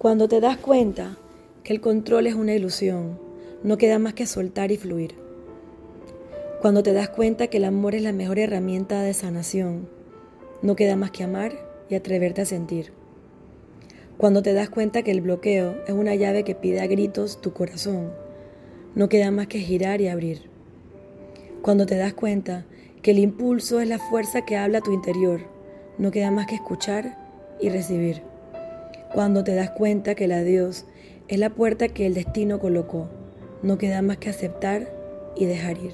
Cuando te das cuenta que el control es una ilusión, no queda más que soltar y fluir. Cuando te das cuenta que el amor es la mejor herramienta de sanación, no queda más que amar y atreverte a sentir. Cuando te das cuenta que el bloqueo es una llave que pide a gritos tu corazón, no queda más que girar y abrir. Cuando te das cuenta que el impulso es la fuerza que habla a tu interior, no queda más que escuchar y recibir. Cuando te das cuenta que el adiós es la puerta que el destino colocó, no queda más que aceptar y dejar ir.